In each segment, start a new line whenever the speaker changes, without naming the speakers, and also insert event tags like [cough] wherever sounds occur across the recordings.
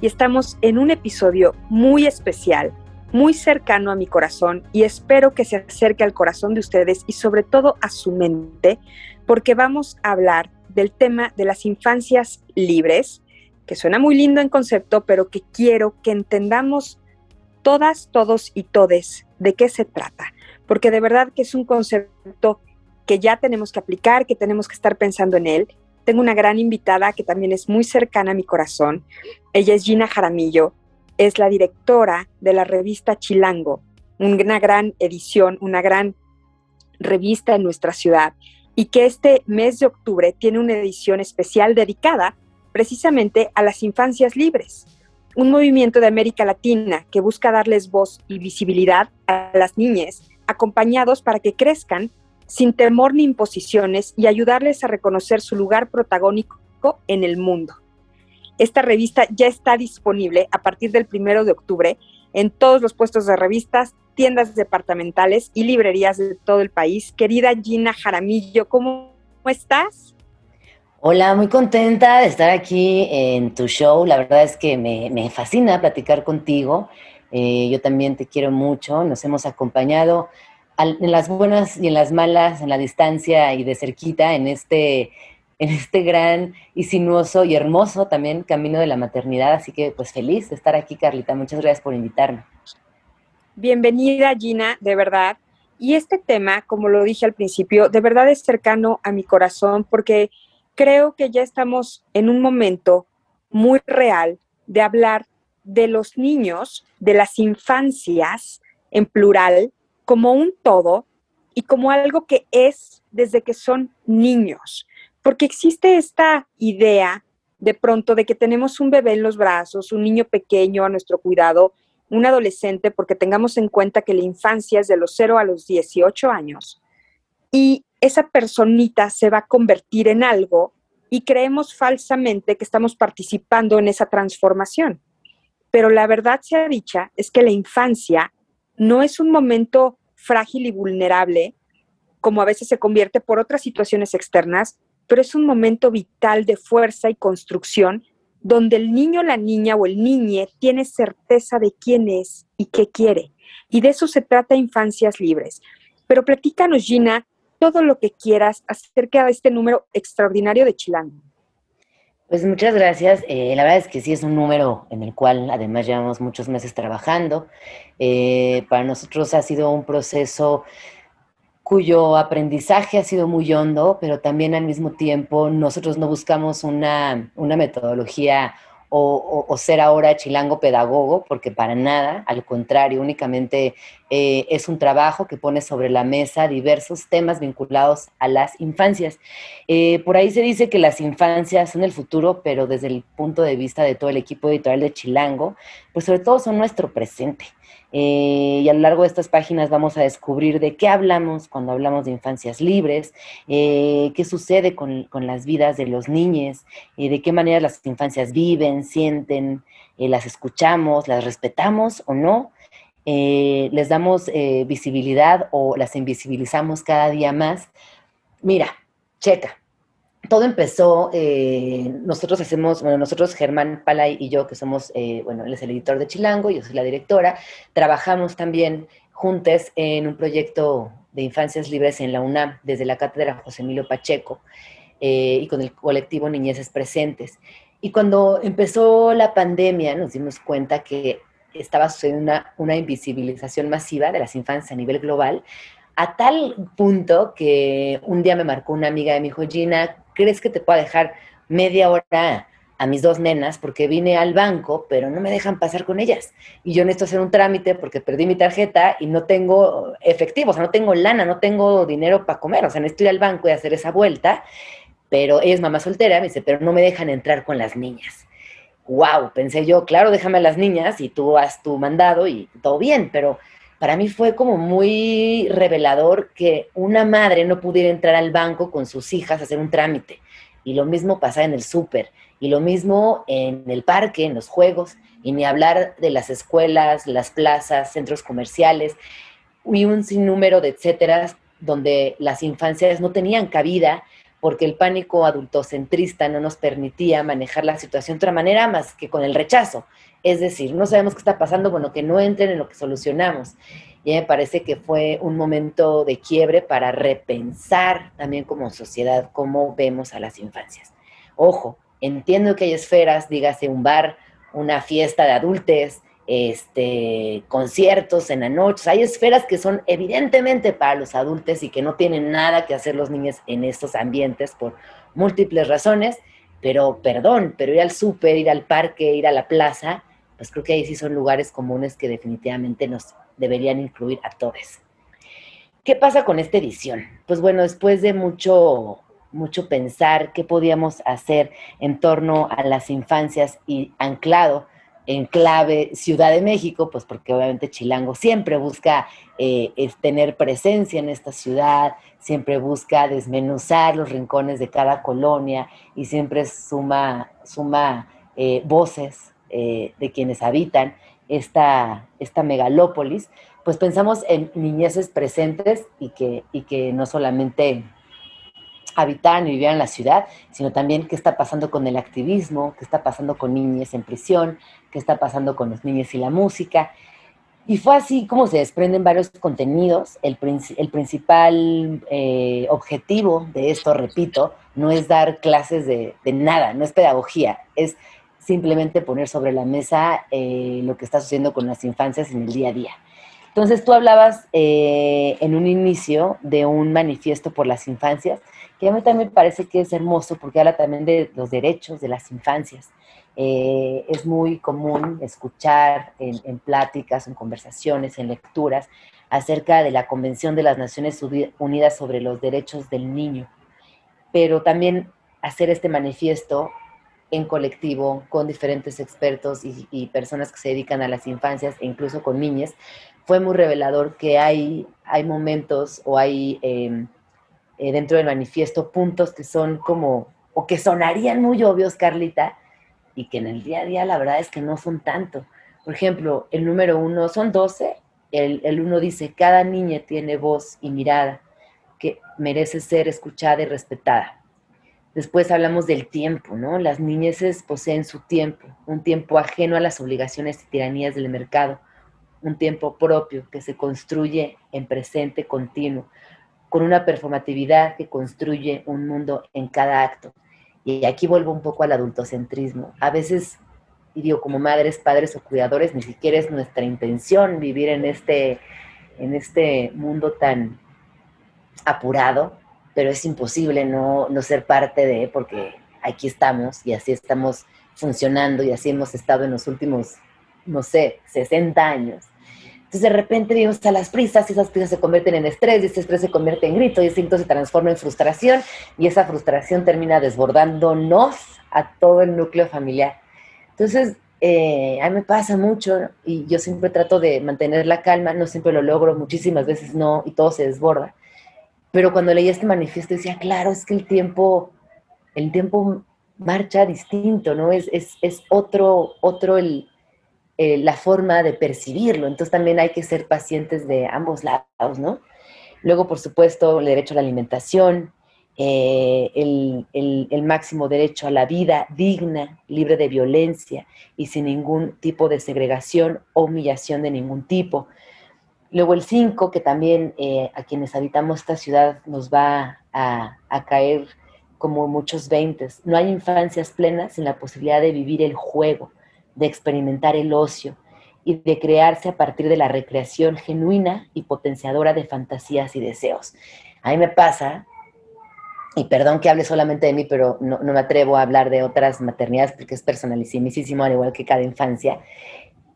y estamos en un episodio muy especial, muy cercano a mi corazón y espero que se acerque al corazón de ustedes y sobre todo a su mente, porque vamos a hablar del tema de las infancias libres, que suena muy lindo en concepto, pero que quiero que entendamos todas, todos y todes de qué se trata, porque de verdad que es un concepto que ya tenemos que aplicar, que tenemos que estar pensando en él tengo una gran invitada que también es muy cercana a mi corazón. Ella es Gina Jaramillo, es la directora de la revista Chilango, una gran edición, una gran revista en nuestra ciudad, y que este mes de octubre tiene una edición especial dedicada precisamente a las infancias libres, un movimiento de América Latina que busca darles voz y visibilidad a las niñas, acompañados para que crezcan sin temor ni imposiciones y ayudarles a reconocer su lugar protagónico en el mundo. Esta revista ya está disponible a partir del primero de octubre en todos los puestos de revistas, tiendas departamentales y librerías de todo el país. Querida Gina Jaramillo, ¿cómo estás?
Hola, muy contenta de estar aquí en tu show. La verdad es que me, fascina platicar contigo. Eh, yo también te quiero mucho. Nos hemos acompañado en las buenas y en las malas, en la distancia y de cerquita, en este, en este gran y sinuoso y hermoso también camino de la maternidad. Así que pues feliz de estar aquí, Carlita. Muchas gracias por invitarme.
Bienvenida, Gina, de verdad. Y este tema, como lo dije al principio, de verdad es cercano a mi corazón porque creo que ya estamos en un momento muy real de hablar de los niños, de las infancias en plural, como un todo y como algo que es desde que son niños, porque existe esta idea de pronto de que tenemos un bebé en los brazos, un niño pequeño a nuestro cuidado, un adolescente, porque tengamos en cuenta que la infancia es de los 0 a los 18 años, y esa personita se va a convertir en algo y creemos falsamente que estamos participando en esa transformación. Pero la verdad sea dicha es que la infancia no es un momento frágil y vulnerable, como a veces se convierte por otras situaciones externas, pero es un momento vital de fuerza y construcción donde el niño, la niña o el niñe tiene certeza de quién es y qué quiere. Y de eso se trata Infancias Libres. Pero platícanos, Gina, todo lo que quieras acerca de este número extraordinario de Chilango.
Pues muchas gracias. Eh, la verdad es que sí es un número en el cual además llevamos muchos meses trabajando. Eh, para nosotros ha sido un proceso cuyo aprendizaje ha sido muy hondo, pero también al mismo tiempo nosotros no buscamos una, una metodología o, ser ahora chilango pedagogo, porque para nada, al contrario, únicamente eh, es un trabajo que pone sobre la mesa diversos temas vinculados a las infancias. Eh, por ahí se dice que las infancias son el futuro, pero desde el punto de vista de todo el equipo editorial de Chilango, pues sobre todo son nuestro presente. Eh, y a lo largo de estas páginas vamos a descubrir de qué hablamos cuando hablamos de infancias libres, eh, qué sucede con, las vidas de los niños, eh, de qué manera las infancias viven, sienten, las escuchamos, las respetamos o no, les damos visibilidad o las invisibilizamos cada día más. Mira, checa, todo empezó, eh, nosotros hacemos, bueno, nosotros, Germán Palay y yo, que somos, eh, bueno, él es el editor de Chilango, yo soy la directora, trabajamos también juntos en un proyecto de infancias libres en la UNAM, desde la cátedra José Emilio Pacheco, eh, y con el colectivo Niñeces Presentes. Y cuando empezó la pandemia, nos dimos cuenta que estaba sucediendo una, una invisibilización masiva de las infancias a nivel global, a tal punto que un día me marcó una amiga me dijo, Gina, ¿crees que te pueda dejar media hora a mis dos nenas porque vine al banco, pero no me dejan pasar con ellas? Y yo necesito hacer un trámite porque perdí mi tarjeta y no tengo efectivo, o sea, no tengo lana, no tengo dinero para comer, o sea, necesito ir al banco y hacer esa vuelta, pero ella es mamá soltera, me dice, pero no me dejan entrar con las niñas. wow, pensé yo, claro, déjame a las niñas y tú haz tu mandado y todo bien, pero para mí fue como muy revelador que una madre no pudiera entrar al banco con sus hijas a hacer un trámite. Y lo mismo pasa en el súper, y lo mismo en el parque, en los juegos, y ni hablar de las escuelas, las plazas, centros comerciales, y un sinnúmero de etcétera, donde las infancias no tenían cabida porque el pánico adultocentrista no nos permitía manejar la situación de otra manera más que con el rechazo. Es decir, no sabemos qué está pasando, bueno, que no entren en lo que solucionamos. Y me parece que fue un momento de quiebre para repensar también como sociedad cómo vemos a las infancias. Ojo, entiendo que hay esferas, dígase un bar, una fiesta de adultos, este, conciertos en la noche. Hay esferas que son evidentemente para los adultos y que no tienen nada que hacer los niños en estos ambientes por múltiples razones, pero perdón, pero ir al súper, ir al parque, ir a la plaza, pues creo que ahí sí son lugares comunes que definitivamente nos deberían incluir a todos. ¿Qué pasa con esta edición? Pues bueno, después de mucho, mucho pensar qué podíamos hacer en torno a las infancias y anclado en clave Ciudad de México, pues porque obviamente Chilango siempre busca eh, tener presencia en esta ciudad, siempre busca desmenuzar los rincones de cada colonia y siempre suma, suma eh, voces eh, de quienes habitan esta, esta megalópolis, pues pensamos en niñeces presentes y que, y que no solamente habitaran y vivían en la ciudad, sino también qué está pasando con el activismo, qué está pasando con niñas en prisión, qué está pasando con los niños y la música. Y fue así como se desprenden varios contenidos. El, el principal eh, objetivo de esto, repito, no es dar clases de, nada, no es pedagogía, es simplemente poner sobre la mesa eh, lo que está sucediendo con las infancias en el día a día. Entonces tú hablabas eh, en un inicio de un manifiesto por las infancias, que a mí también parece que es hermoso porque habla también de los derechos de las infancias. Eh, es muy común escuchar en, pláticas, en conversaciones, en lecturas acerca de la Convención de las Naciones Unidas sobre los Derechos del Niño, pero también hacer este manifiesto en colectivo con diferentes expertos y, personas que se dedican a las infancias e incluso con niñas, fue muy revelador que hay, hay momentos o hay em, eh, dentro del manifiesto puntos que son como, o que sonarían muy obvios, Carlita, y que en el día a día la verdad es que no son tanto. Por ejemplo, el número uno, son 12, el, el uno dice, cada niña tiene voz y mirada que merece ser escuchada y respetada Después hablamos del tiempo, ¿no? Las niñeces poseen su tiempo, un tiempo ajeno a las obligaciones y tiranías del mercado, un tiempo propio que se construye en presente continuo, con una performatividad que construye un mundo en cada acto. Y aquí vuelvo un poco al adultocentrismo. A veces, digo, como madres, padres o cuidadores, ni siquiera es nuestra intención vivir en este, en este mundo tan apurado, pero es imposible no, no ser parte de, porque aquí estamos y así estamos funcionando y así hemos estado en los últimos, no sé, 60 años. Entonces de repente vivimos a las prisas y esas prisas se convierten en estrés y ese estrés se convierte en grito y ese grito se transforma en frustración y esa frustración termina desbordándonos a todo el núcleo familiar. Entonces, eh, a mí me pasa mucho y yo siempre trato de mantener la calma, no siempre lo logro, muchísimas veces no y todo se desborda. Pero cuando leí este manifiesto decía, claro, es que el tiempo, el tiempo marcha distinto, ¿no? Es, es, es otro, otro el, la forma de percibirlo. Entonces también hay que ser pacientes de ambos lados, ¿no? Luego, por supuesto, el derecho a la alimentación, eh, el, el, el, máximo derecho a la vida digna, libre de violencia y sin ningún tipo de segregación o humillación de ningún tipo. Luego el 5, que también eh, a quienes habitamos esta ciudad nos va a, caer como muchos veintes. No hay infancias plenas sin la posibilidad de vivir el juego, de experimentar el ocio y de crearse a partir de la recreación genuina y potenciadora de fantasías y deseos. A mí me pasa, y perdón que hable solamente de mí, pero no, no me atrevo a hablar de otras maternidades porque es personalísimo, al igual que cada infancia,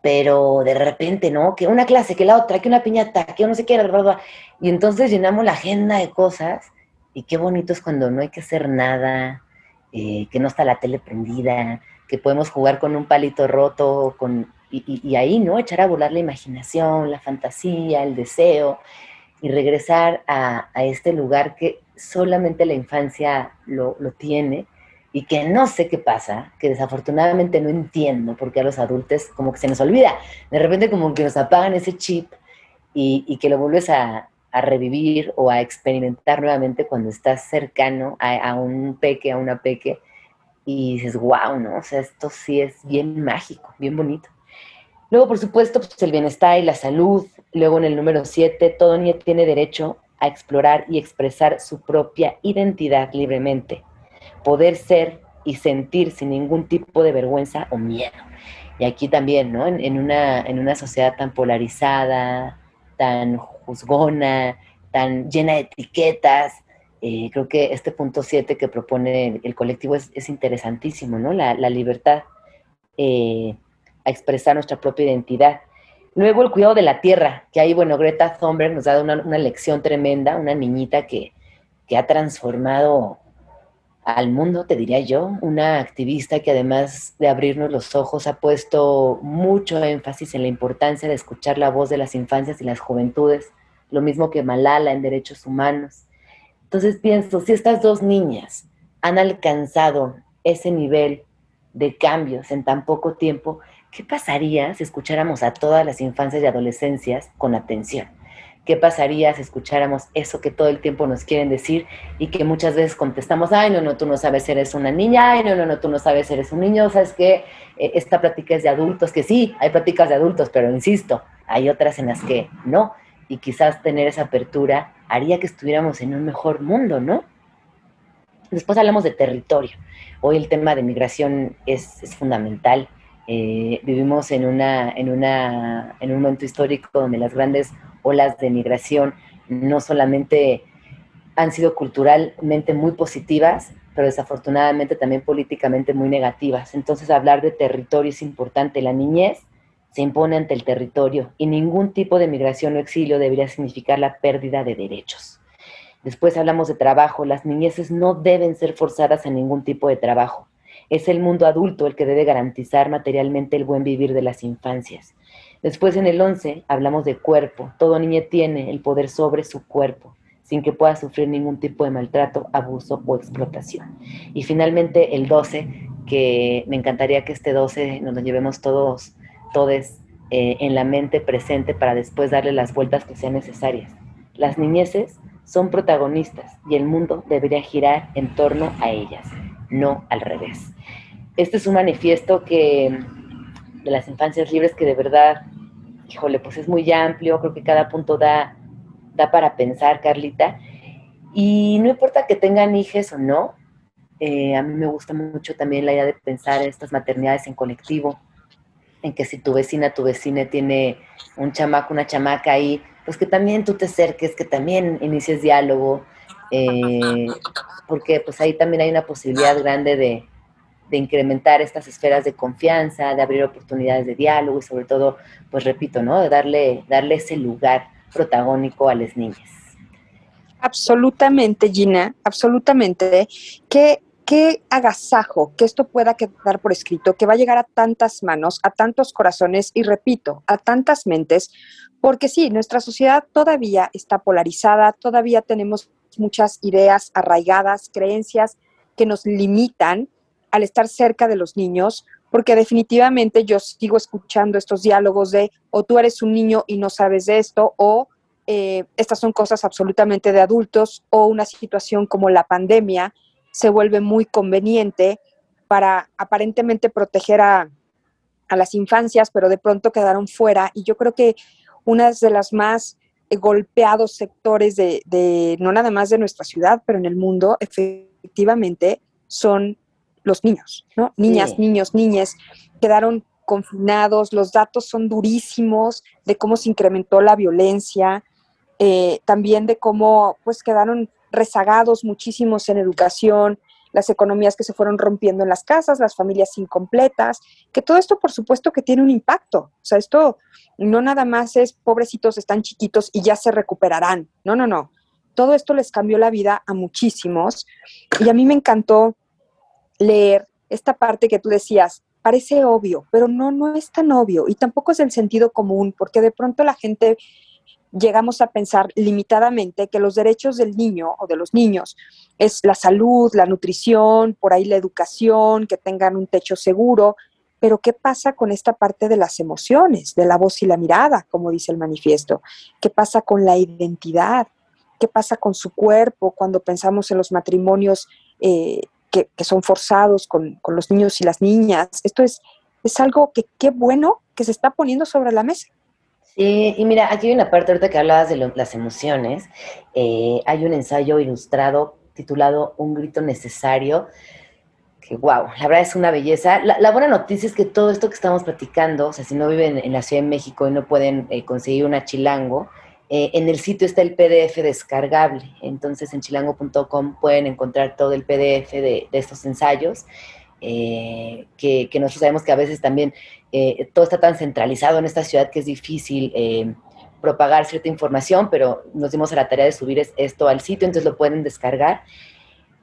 pero de repente, ¿no? Que una clase, que la otra, que una piñata, que no sé qué, verdad y entonces llenamos la agenda de cosas y qué bonito es cuando no hay que hacer nada, eh, que no está la tele prendida, que podemos jugar con un palito roto, con, y, ahí, ¿no? Echar a volar la imaginación, la fantasía, el deseo, y regresar a, este lugar que solamente la infancia lo tiene y que no sé qué pasa, que desafortunadamente no entiendo, porque a los adultos como que se nos olvida, de repente como que nos apagan ese chip y, que lo vuelves a, revivir o a experimentar nuevamente cuando estás cercano a, un peque, a una peque, y dices, wow, ¿no? O sea, esto sí es bien mágico, bien bonito. Luego, por supuesto, pues el bienestar y la salud. Luego, en el número 7, todo niño tiene derecho a explorar y expresar su propia identidad libremente poder ser y sentir sin ningún tipo de vergüenza o miedo. Y aquí también, ¿no? En, una, en una sociedad tan polarizada, tan juzgona, tan llena de etiquetas, eh, creo que este punto 7 que propone el, colectivo es, interesantísimo, ¿no? La, libertad eh, a expresar nuestra propia identidad. Luego el cuidado de la tierra, que ahí, bueno, Greta Thunberg nos ha dado una, una lección tremenda, una niñita que, que ha transformado al mundo, te diría yo, una activista que además de abrirnos los ojos ha puesto mucho énfasis en la importancia de escuchar la voz de las infancias y las juventudes, lo mismo que Malala en derechos humanos. Entonces pienso, si estas dos niñas han alcanzado ese nivel de cambios en tan poco tiempo, ¿qué pasaría si escucháramos a todas las infancias y adolescencias con atención? ¿Qué pasaría si escucháramos eso que todo el tiempo nos quieren decir y que muchas veces contestamos, ay, no, no, tú no sabes, eres una niña, ay, no, no, no, tú no sabes, eres un niño, sabes que eh, esta plática es de adultos, que sí, hay pláticas de adultos, pero insisto, hay otras en las que no, y quizás tener esa apertura haría que estuviéramos en un mejor mundo, ¿no? Después hablamos de territorio. Hoy el tema de migración es, es fundamental. Eh, vivimos en, una, en, una, en un momento histórico donde las grandes olas de migración no solamente han sido culturalmente muy positivas, pero desafortunadamente también políticamente muy negativas. Entonces hablar de territorio es importante. La niñez se impone ante el territorio y ningún tipo de migración o exilio debería significar la pérdida de derechos. Después hablamos de trabajo. Las niñeces no deben ser forzadas a ningún tipo de trabajo. Es el mundo adulto el que debe garantizar materialmente el buen vivir de las infancias. Después en el 11 hablamos de cuerpo. Todo niño tiene el poder sobre su cuerpo, sin que pueda sufrir ningún tipo de maltrato, abuso o explotación. Y finalmente el 12, que me encantaría que este 12 nos lo llevemos todos, todos eh, en la mente presente para después darle las vueltas que sean necesarias. Las niñeces son protagonistas y el mundo debería girar en torno a ellas, no al revés. Este es un manifiesto que de las infancias libres que de verdad híjole, pues es muy amplio, creo que cada punto da, da para pensar, Carlita. Y no importa que tengan hijos o no, eh, a mí me gusta mucho también la idea de pensar en estas maternidades en colectivo, en que si tu vecina, tu vecina tiene un chamaco, una chamaca ahí, pues que también tú te acerques, que también inicies diálogo, eh, porque pues ahí también hay una posibilidad grande de, de incrementar estas esferas de confianza, de abrir oportunidades de diálogo y sobre todo, pues repito, ¿no? De darle, darle ese lugar protagónico a las niñas.
Absolutamente, Gina, absolutamente. Qué, qué agasajo que esto pueda quedar por escrito, que va a llegar a tantas manos, a tantos corazones y repito, a tantas mentes, porque sí, nuestra sociedad todavía está polarizada, todavía tenemos muchas ideas arraigadas, creencias que nos limitan al estar cerca de los niños, porque definitivamente yo sigo escuchando estos diálogos de o tú eres un niño y no sabes de esto, o eh, estas son cosas absolutamente de adultos, o una situación como la pandemia se vuelve muy conveniente para aparentemente proteger a, las infancias, pero de pronto quedaron fuera. Y yo creo que una de las más golpeados sectores de, de, no nada más de nuestra ciudad, pero en el mundo, efectivamente, son los niños, ¿no? Niñas, niños, niñas quedaron confinados, los datos son durísimos de cómo se incrementó la violencia, eh, también de cómo pues quedaron rezagados muchísimos en educación, las economías que se fueron rompiendo en las casas, las familias incompletas, que todo esto por supuesto que tiene un impacto. O sea, esto no nada más es pobrecitos, están chiquitos y ya se recuperarán. No, no, no. Todo esto les cambió la vida a muchísimos y a mí me encantó leer esta parte que tú decías, parece obvio, pero no, no es tan obvio y tampoco es el sentido común, porque de pronto la gente llegamos a pensar limitadamente que los derechos del niño o de los niños es la salud, la nutrición, por ahí la educación, que tengan un techo seguro, pero ¿qué pasa con esta parte de las emociones, de la voz y la mirada, como dice el manifiesto? ¿Qué pasa con la identidad? ¿Qué pasa con su cuerpo cuando pensamos en los matrimonios eh, que, son forzados con, los niños y las niñas? Esto es, es algo que qué bueno que se está poniendo sobre la mesa.
Sí, y mira, aquí hay una parte ahorita que hablabas de las emociones. Eh, hay un ensayo ilustrado titulado Un grito necesario, que wow, la verdad es una belleza. La, buena noticia es que todo esto que estamos platicando, o sea, si no viven en la Ciudad de México y no pueden eh, conseguir una chilango, eh, en el sitio está el PDF descargable. Entonces en chilango.com pueden encontrar todo el PDF de, estos ensayos. Que, que, nosotros sabemos que a veces también eh, todo está tan centralizado en esta ciudad que es difícil eh, propagar cierta información, pero nos dimos a la tarea de subir esto al sitio, entonces lo pueden descargar.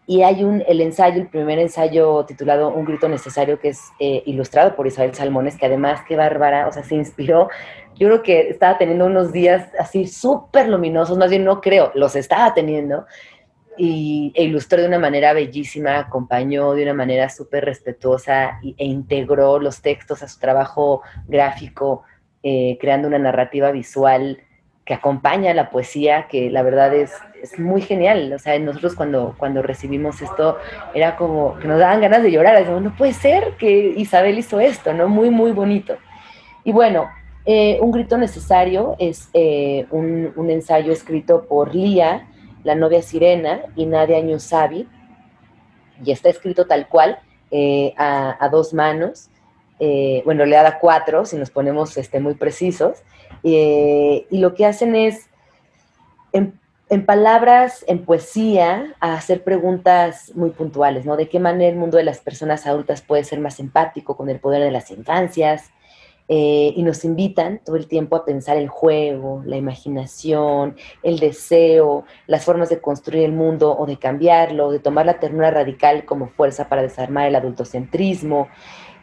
Y hay un, el ensayo, el primer ensayo titulado Un grito necesario, que es eh, ilustrado por Isabel Salmones, que además, qué bárbara, o sea, se inspiró. Yo creo que estaba teniendo unos días así súper luminosos, más bien no creo, los estaba teniendo, y, e ilustró de una manera bellísima, acompañó de una manera súper respetuosa e integró los textos a su trabajo gráfico, eh, creando una narrativa visual que acompaña la poesía, que la verdad es, es, muy genial. O sea, nosotros cuando, cuando recibimos esto, era como que nos daban ganas de llorar. Decíamos, no puede ser que Isabel hizo esto, ¿no? Muy, muy bonito. Y bueno, eh, Un grito necesario es eh, un, un, ensayo escrito por Lía, la novia Sirena y Nadia Ñusabi, y está escrito tal cual, eh, a, dos manos, eh, bueno, le da cuatro, si nos ponemos este, muy precisos, eh, y lo que hacen es, en, en, palabras, en poesía, hacer preguntas muy puntuales, ¿no? De qué manera el mundo de las personas adultas puede ser más empático con el poder de las infancias, eh, y nos invitan todo el tiempo a pensar el juego, la imaginación, el deseo, las formas de construir el mundo o de cambiarlo, de tomar la ternura radical como fuerza para desarmar el adultocentrismo,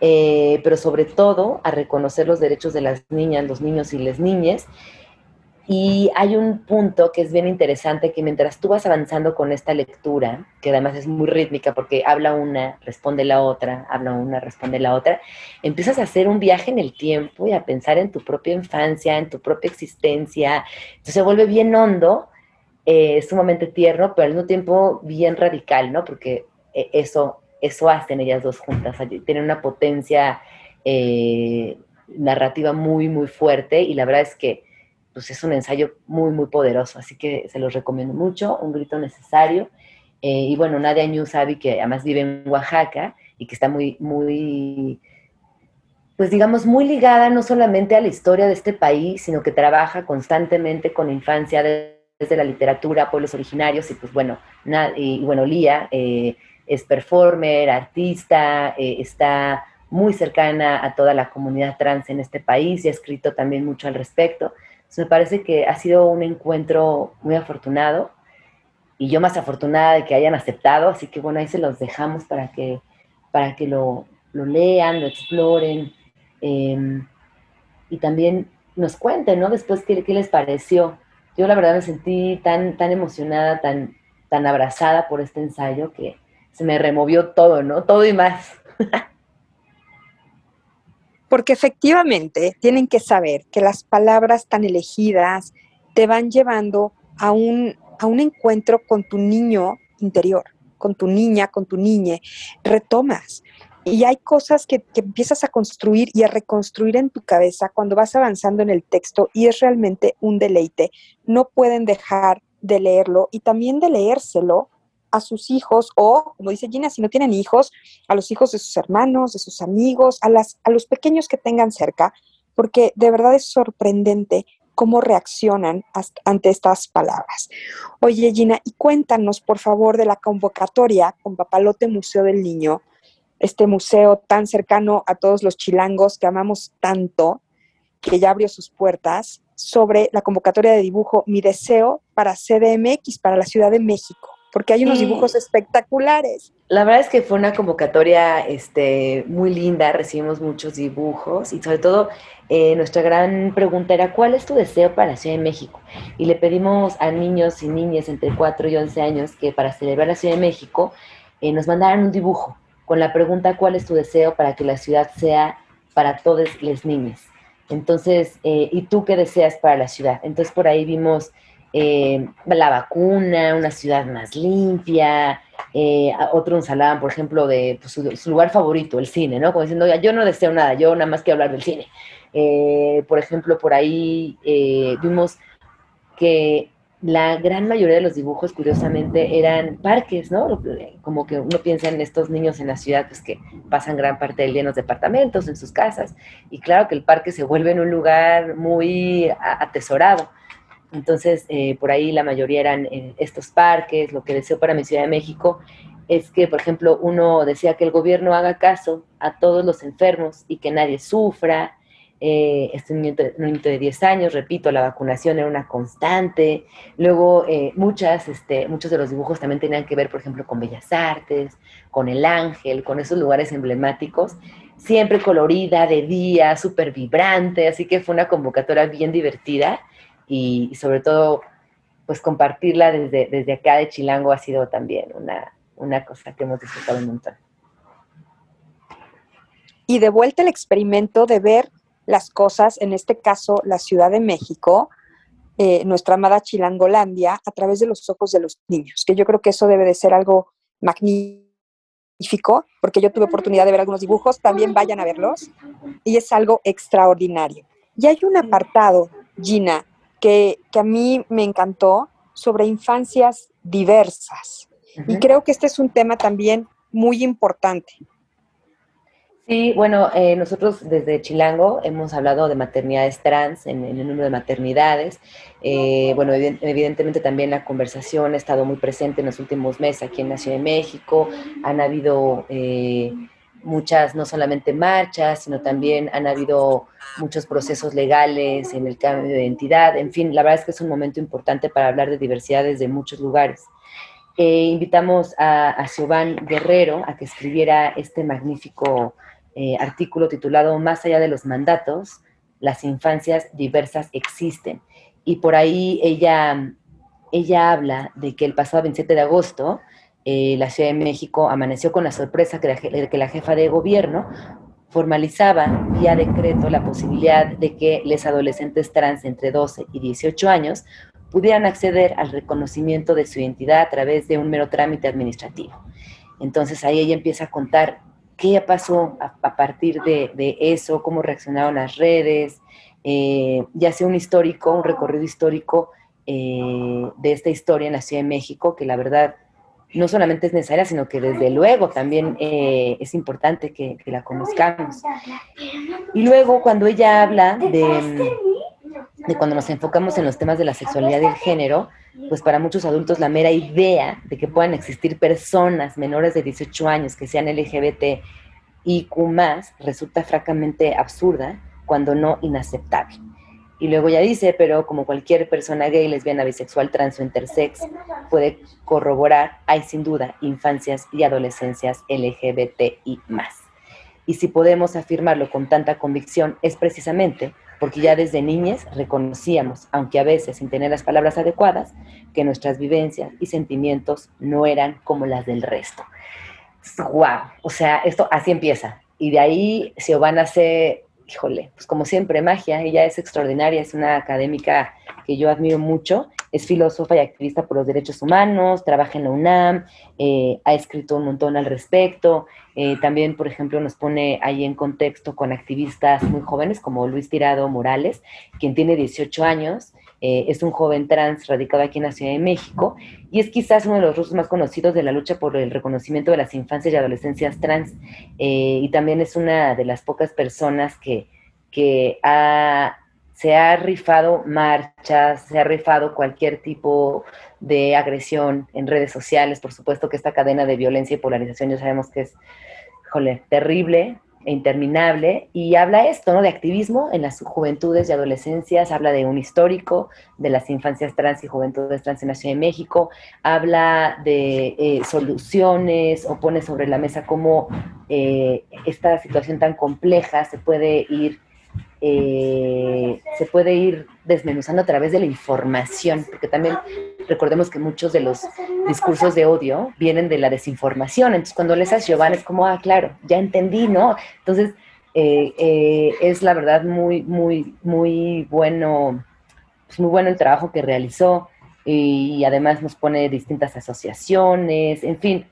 eh, pero sobre todo a reconocer los derechos de las niñas, los niños y las niñas y hay un punto que es bien interesante, que mientras tú vas avanzando con esta lectura, que además es muy rítmica porque habla una, responde la otra, habla una, responde la otra, empiezas a hacer un viaje en el tiempo y a pensar en tu propia infancia, en tu propia existencia. Entonces se vuelve bien hondo, eh, sumamente tierno, pero al mismo tiempo bien radical, ¿no? Porque eh, eso, eso hacen ellas dos juntas, tienen una potencia eh, narrativa muy, muy fuerte y la verdad es que pues es un ensayo muy, muy poderoso, así que se los recomiendo mucho, un grito necesario. Eh, y bueno, Nadia Ñu sabe que además vive en Oaxaca y que está muy, muy, pues digamos, muy ligada no solamente a la historia de este país, sino que trabaja constantemente con infancia desde la literatura, pueblos originarios, y pues bueno, y, bueno, Lía eh, es performer, artista, eh, está muy cercana a toda la comunidad trans en este país y ha escrito también mucho al respecto me parece que ha sido un encuentro muy afortunado y yo más afortunada de que hayan aceptado, así que bueno, ahí se los dejamos para que, para que lo, lean, lo exploren em, y también nos cuenten, ¿no? Después qué, qué, les pareció. Yo la verdad me sentí tan, tan emocionada, tan, tan abrazada por este ensayo que se me removió todo, ¿no? Todo y más. [laughs]
Porque efectivamente tienen que saber que las palabras tan elegidas te van llevando a un, a un encuentro con tu niño interior, con tu niña, con tu niñe. Retomas. Y hay cosas que, que, empiezas a construir y a reconstruir en tu cabeza cuando vas avanzando en el texto y es realmente un deleite. No pueden dejar de leerlo y también de leérselo a sus hijos o, como dice Gina, si no tienen hijos, a los hijos de sus hermanos, de sus amigos, a, las, a los pequeños que tengan cerca, porque de verdad es sorprendente cómo reaccionan ante estas palabras. Oye, Gina, y cuéntanos, por favor, de la convocatoria con Papalote Museo del Niño, este museo tan cercano a todos los chilangos que amamos tanto, que ya abrió sus puertas, sobre la convocatoria de dibujo Mi Deseo para CDMX, para la Ciudad de México. Porque hay unos dibujos espectaculares.
La verdad es que fue una convocatoria este, muy linda, recibimos muchos dibujos y sobre todo eh, nuestra gran pregunta era, ¿cuál es tu deseo para la Ciudad de México? Y le pedimos a niños y niñas entre 4 y 11 años que para celebrar la Ciudad de México eh, nos mandaran un dibujo con la pregunta, ¿cuál es tu deseo para que la ciudad sea para todas las niñas? Entonces, eh, ¿y tú qué deseas para la ciudad? Entonces por ahí vimos eh, la vacuna, una ciudad más limpia, eh, otros hablaban, por ejemplo, de pues, su, lugar favorito, el cine, ¿no? Como diciendo, yo no deseo nada, yo nada más que hablar del cine. Eh, por ejemplo, por ahí vimos que la gran mayoría de los dibujos, curiosamente, eran parques, ¿no? Como que uno piensa en estos niños en la ciudad, pues que pasan gran parte del día en los departamentos, en sus casas, y claro que el parque se vuelve en un lugar muy atesorado. Entonces, eh, por ahí la mayoría eran en estos parques. Lo que deseo para mi Ciudad de México es que, por ejemplo, uno decía que el gobierno haga caso a todos los enfermos y que nadie sufra. Eh, este niño de 10 años, repito, la vacunación era una constante. Luego, eh, muchas, este, muchos de los dibujos también tenían que ver, por ejemplo, con Bellas Artes, con el Ángel, con esos lugares emblemáticos, siempre colorida, de día, súper vibrante, así que fue una convocatoria bien divertida y, sobre todo pues compartirla desde, desde acá de Chilango ha sido también una, una cosa que hemos disfrutado un montón.
Y de vuelta el experimento de ver las cosas, en este caso la Ciudad de México, eh, nuestra amada Chilangolandia, a través de los ojos de los niños, que yo creo que eso debe de ser algo magnífico, porque yo tuve oportunidad de ver algunos dibujos, también vayan a verlos, y es algo extraordinario. Y hay un apartado, Gina, que, a mí me encantó sobre infancias diversas. Y creo que este es un tema también muy importante.
Sí, bueno, eh, nosotros desde Chilango hemos hablado de maternidades trans en, el número de maternidades. Eh, bueno, evidentemente también la conversación ha estado muy presente en los últimos meses aquí en la Ciudad de México. Han habido eh, muchas, no solamente marchas, sino también han habido muchos procesos legales en el cambio de identidad. En fin, la verdad es que es un momento importante para hablar de diversidad desde muchos lugares. Eh, invitamos a, a Guerrero a que escribiera este magnífico eh, artículo titulado Más allá de los mandatos, las infancias diversas existen. Y por ahí ella, ella habla de que el pasado 27 de agosto, eh, la Ciudad de México amaneció con la sorpresa que la, que la jefa de gobierno formalizaba vía decreto la posibilidad de que los adolescentes trans entre 12 y 18 años pudieran acceder al reconocimiento de su identidad a través de un mero trámite administrativo. Entonces ahí ella empieza a contar qué pasó a, partir de, eso, cómo reaccionaron las redes, eh, y hace un histórico, un recorrido histórico eh, de esta historia en la Ciudad de México, que la verdad no solamente es necesaria, sino que desde luego también eh, es importante que, la conozcamos. Y luego cuando ella habla de, de cuando nos enfocamos en los temas de la sexualidad y el género, pues para muchos adultos la mera idea de que puedan existir personas menores de 18 años que sean LGBT y Q resulta francamente absurda, cuando no inaceptable. Y luego ya dice, pero como cualquier persona gay, lesbiana, bisexual, trans o intersex puede corroborar, hay sin duda infancias y adolescencias LGBTI más. Y si podemos afirmarlo con tanta convicción es precisamente porque ya desde niñas reconocíamos, aunque a veces sin tener las palabras adecuadas, que nuestras vivencias y sentimientos no eran como las del resto. ¡Wow! O sea, esto así empieza. Y de ahí se van a hacer híjole, pues como siempre, magia, ella es extraordinaria, es una académica que yo admiro mucho, es filósofa y activista por los derechos humanos, trabaja en la UNAM, eh, ha escrito un montón al respecto, eh, también, por ejemplo, nos pone ahí en contexto con activistas muy jóvenes como Luis Tirado Morales, quien tiene 18 años, eh, es un joven trans radicado aquí en la Ciudad de México y es quizás uno de los rostros más conocidos de la lucha por el reconocimiento de las infancias y adolescencias trans eh, y también es una de las pocas personas que, que se ha rifado marchas, se ha rifado cualquier tipo de agresión en redes sociales. Por supuesto que esta cadena de violencia y polarización ya sabemos que es, terrible, e interminable y habla esto, ¿no? De activismo en las juventudes y adolescencias, habla de un histórico de las infancias trans y juventudes trans en la Ciudad de México, habla de eh, soluciones o pone sobre la mesa cómo eh, esta situación tan compleja se puede ir eh, se puede ir desmenuzando a través de la información, porque también recordemos que muchos de los discursos de odio vienen de la desinformación, entonces cuando lees a Giovanni es como, ah, claro, ya entendí, ¿no? Entonces, eh, eh, es la verdad muy, muy, muy bueno, pues muy bueno el trabajo que realizó y además nos pone distintas asociaciones, en fin,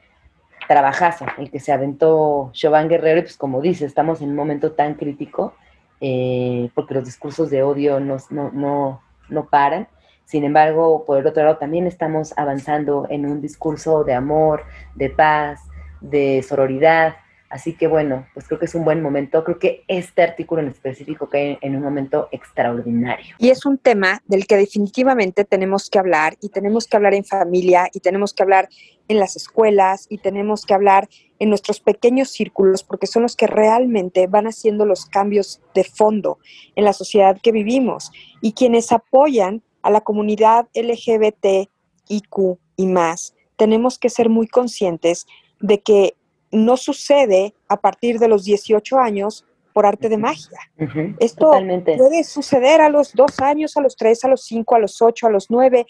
trabajazo el que se aventó Giovanni Guerrero y pues como dice, estamos en un momento tan crítico eh, porque los discursos de odio no, no, no, paran. Sin embargo, por el otro lado, también estamos avanzando en un discurso de amor, de paz, de sororidad. Así que bueno, pues creo que es un buen momento. Creo que este artículo en específico cae en un momento extraordinario.
Y es un tema del que definitivamente tenemos que hablar y tenemos que hablar en familia y tenemos que hablar en las escuelas y tenemos que hablar en nuestros pequeños círculos porque son los que realmente van haciendo los cambios de fondo en la sociedad que vivimos y quienes apoyan a la comunidad LGBT, IQ y más, tenemos que ser muy conscientes de que no sucede a partir de los 18 años por arte de magia. Esto puede suceder a los dos años, a los tres, a los cinco, a los ocho, a los nueve,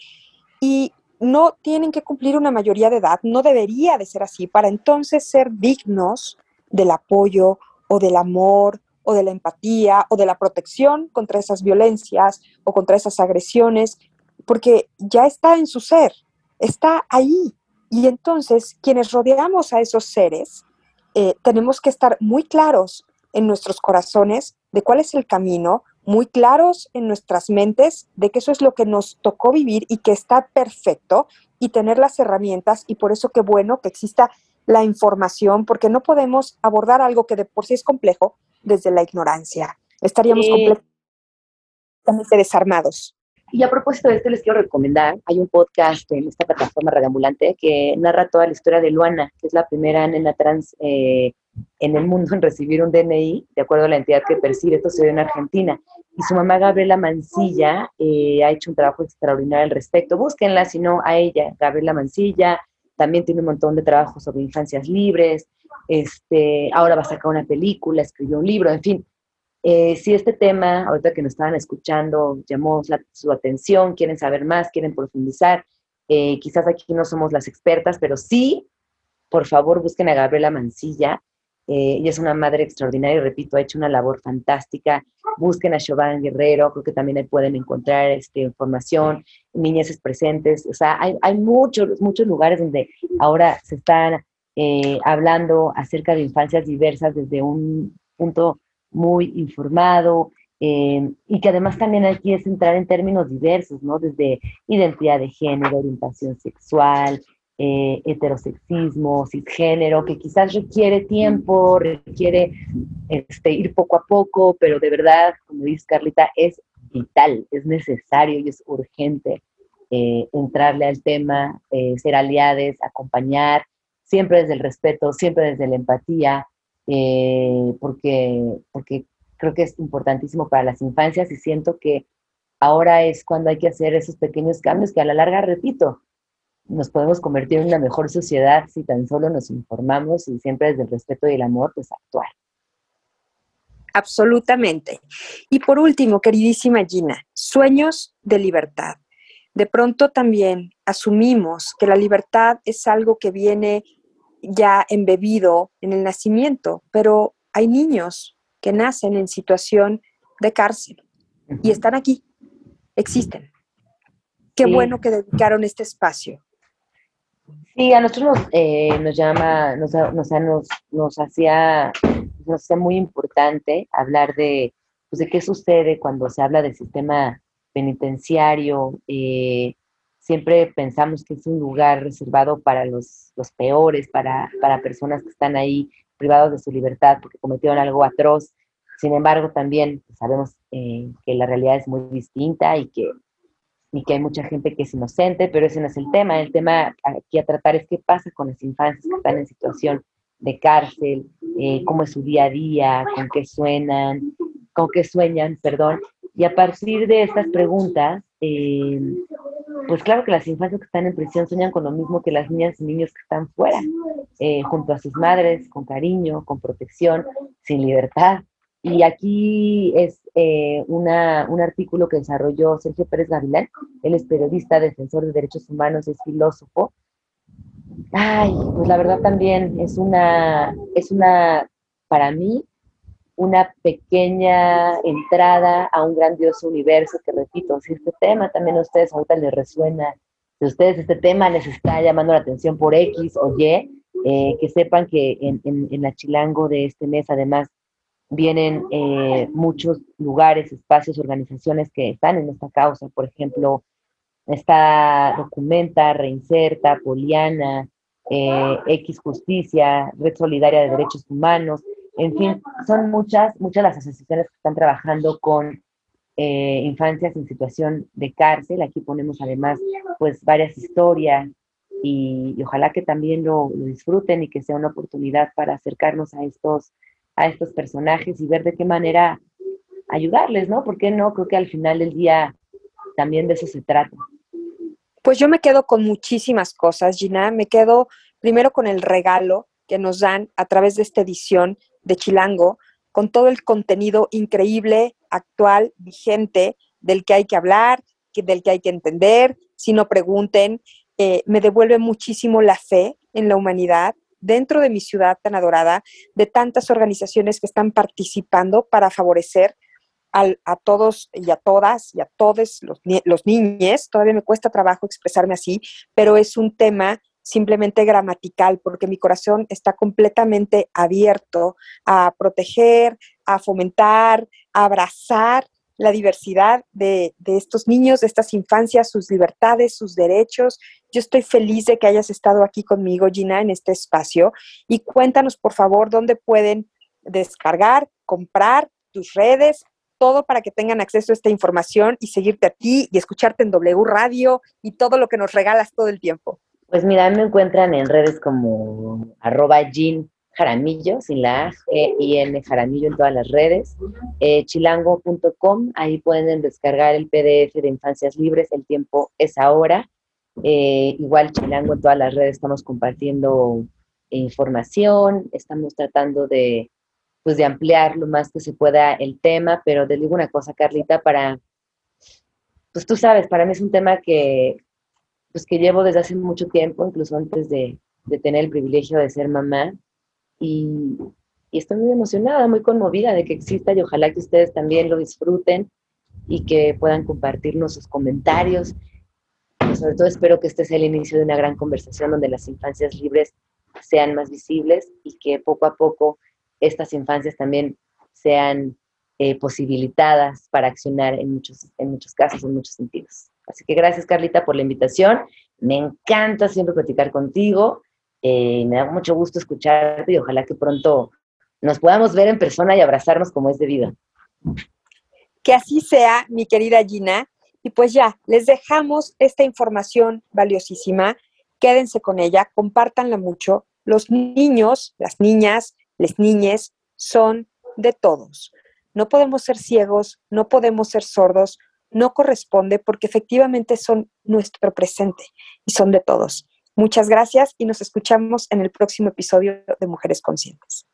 y no tienen que cumplir una mayoría de edad, no debería de ser así, para entonces ser dignos del apoyo o del amor o de la empatía o de la protección contra esas violencias o contra esas agresiones, porque ya está en su ser, está ahí. Y entonces quienes rodeamos a esos seres, eh, tenemos que estar muy claros en nuestros corazones de cuál es el camino, muy claros en nuestras mentes de que eso es lo que nos tocó vivir y que está perfecto y tener las herramientas y por eso qué bueno que exista la información porque no podemos abordar algo que de por sí es complejo desde la ignorancia. Estaríamos completamente desarmados.
Y a propósito de esto, les quiero recomendar, hay un podcast en esta plataforma Radioambulante que narra toda la historia de Luana, que es la primera nena trans eh, en el mundo en recibir un DNI, de acuerdo a la entidad que percibe, esto se ve en Argentina. Y su mamá Gabriela Mancilla eh, ha hecho un trabajo extraordinario al respecto. Búsquenla, si no, a ella, Gabriela Mancilla, también tiene un montón de trabajos sobre infancias libres, este, ahora va a sacar una película, escribió un libro, en fin. Eh, si este tema, ahorita que nos estaban escuchando, llamó su atención, quieren saber más, quieren profundizar, eh, quizás aquí no somos las expertas, pero sí, por favor, busquen a Gabriela Mancilla. Eh, ella es una madre extraordinaria repito, ha hecho una labor fantástica. Busquen a Chauvin Guerrero, creo que también ahí pueden encontrar este, información, niñeces presentes. O sea, hay, hay muchos, muchos lugares donde ahora se están eh, hablando acerca de infancias diversas desde un punto muy informado, eh, y que además también aquí es entrar en términos diversos, ¿no? Desde identidad de género, orientación sexual, eh, heterosexismo, cisgénero, que quizás requiere tiempo, requiere este, ir poco a poco, pero de verdad, como dice Carlita, es vital, es necesario y es urgente eh, entrarle al tema, eh, ser aliados, acompañar, siempre desde el respeto, siempre desde la empatía, porque, porque creo que es importantísimo para las infancias y siento que ahora es cuando hay que hacer esos pequeños cambios que a la larga, repito, nos podemos convertir en una mejor sociedad si tan solo nos informamos y siempre desde el respeto y el amor, pues actuar.
Absolutamente. Y por último, queridísima Gina, sueños de libertad. De pronto también asumimos que la libertad es algo que viene ya embebido en el nacimiento, pero hay niños que nacen en situación de cárcel y están aquí, existen. Qué bueno que dedicaron este espacio.
Sí, a nosotros nos, eh, nos llama, nos, nos, nos, hacía, nos hacía muy importante hablar de, pues, de qué sucede cuando se habla del sistema penitenciario. Eh, siempre pensamos que es un lugar reservado para los, los peores, para, para personas que están ahí privados de su libertad porque cometieron algo atroz. Sin embargo, también sabemos eh, que la realidad es muy distinta y que y que hay mucha gente que es inocente, pero ese no es el tema. El tema aquí a tratar es qué pasa con las infancias que están en situación de cárcel, eh, cómo es su día a día, con qué suenan, con qué sueñan, perdón. Y a partir de estas preguntas, eh, pues claro que las infancias que están en prisión sueñan con lo mismo que las niñas y niños que están fuera, eh, junto a sus madres, con cariño, con protección, sin libertad. Y aquí es un artículo que desarrolló Sergio Pérez Gavilán, él es periodista, defensor de derechos humanos, es filósofo, Ay, pues la verdad también es una, es una, para mí, una pequeña entrada a un grandioso universo que, repito, si este tema también a ustedes ahorita les resuena, si a ustedes este tema les está llamando la atención por X o Y, eh, que sepan que en, en, la Chilango de este mes, además, vienen eh, muchos lugares, espacios, organizaciones que están en esta causa. Por ejemplo, está Documenta, Reinserta, Poliana, eh, X Justicia, Red Solidaria de Derechos Humanos, en fin, son muchas, muchas las asociaciones que están trabajando con eh, infancias en situación de cárcel. Aquí ponemos además pues varias historias y, ojalá que también lo, disfruten y que sea una oportunidad para acercarnos a estos, a estos personajes y ver de qué manera ayudarles, ¿no? ¿Por qué no? Creo que al final del día también de eso se trata.
Pues yo me quedo con muchísimas cosas, Gina. Me quedo primero con el regalo que nos dan a través de esta edición de Chilango, con todo el contenido increíble, actual, vigente, del que hay que hablar, del que hay que entender. Si no pregunten, eh, me devuelve muchísimo la fe en la humanidad dentro de mi ciudad tan adorada, de tantas organizaciones que están participando para favorecer a todos y a todas y a todos los, los niños, todavía me cuesta trabajo expresarme así, pero es un tema simplemente gramatical, porque mi corazón está completamente abierto a proteger, a fomentar, a abrazar la diversidad de, de, estos niños, de estas infancias, sus libertades, sus derechos. Yo estoy feliz de que hayas estado aquí conmigo, Gina, en este espacio. Y cuéntanos, por favor, dónde pueden descargar, comprar tus redes, todo para que tengan acceso a esta información y seguirte a ti y escucharte en W Radio y todo lo que nos regalas todo el tiempo.
Pues mira, me encuentran en redes como arroba Jean Jaramillo, sin la A, e y N Jaramillo en todas las redes, eh, chilango.com, ahí pueden descargar el PDF de Infancias Libres, el tiempo es ahora. Eh, igual Chilango en todas las redes estamos compartiendo información, estamos tratando de pues de ampliar lo más que se pueda el tema, pero te digo una cosa, Carlita, para, pues tú sabes, para mí es un tema que, pues que llevo desde hace mucho tiempo, incluso antes de, tener el privilegio de ser mamá, y, estoy muy emocionada, muy conmovida de que exista y ojalá que ustedes también lo disfruten y que puedan compartirnos sus comentarios. sobre todo espero que este sea el inicio de una gran conversación donde las infancias libres sean más visibles y que poco a poco estas infancias también sean eh, posibilitadas para accionar en muchos, en muchos casos, en muchos sentidos. Así que gracias, Carlita, por la invitación. Me encanta siempre platicar contigo. Eh, me da mucho gusto escucharte y ojalá que pronto nos podamos ver en persona y abrazarnos como es debido.
Que así sea, mi querida Gina. Y pues ya, les dejamos esta información valiosísima. Quédense con ella, compártanla mucho. Los niños, las niñas, las niñas son de todos. No podemos ser ciegos, no podemos ser sordos, no corresponde porque efectivamente son nuestro presente y son de todos. Muchas gracias y nos escuchamos en el próximo episodio de Mujeres Conscientes.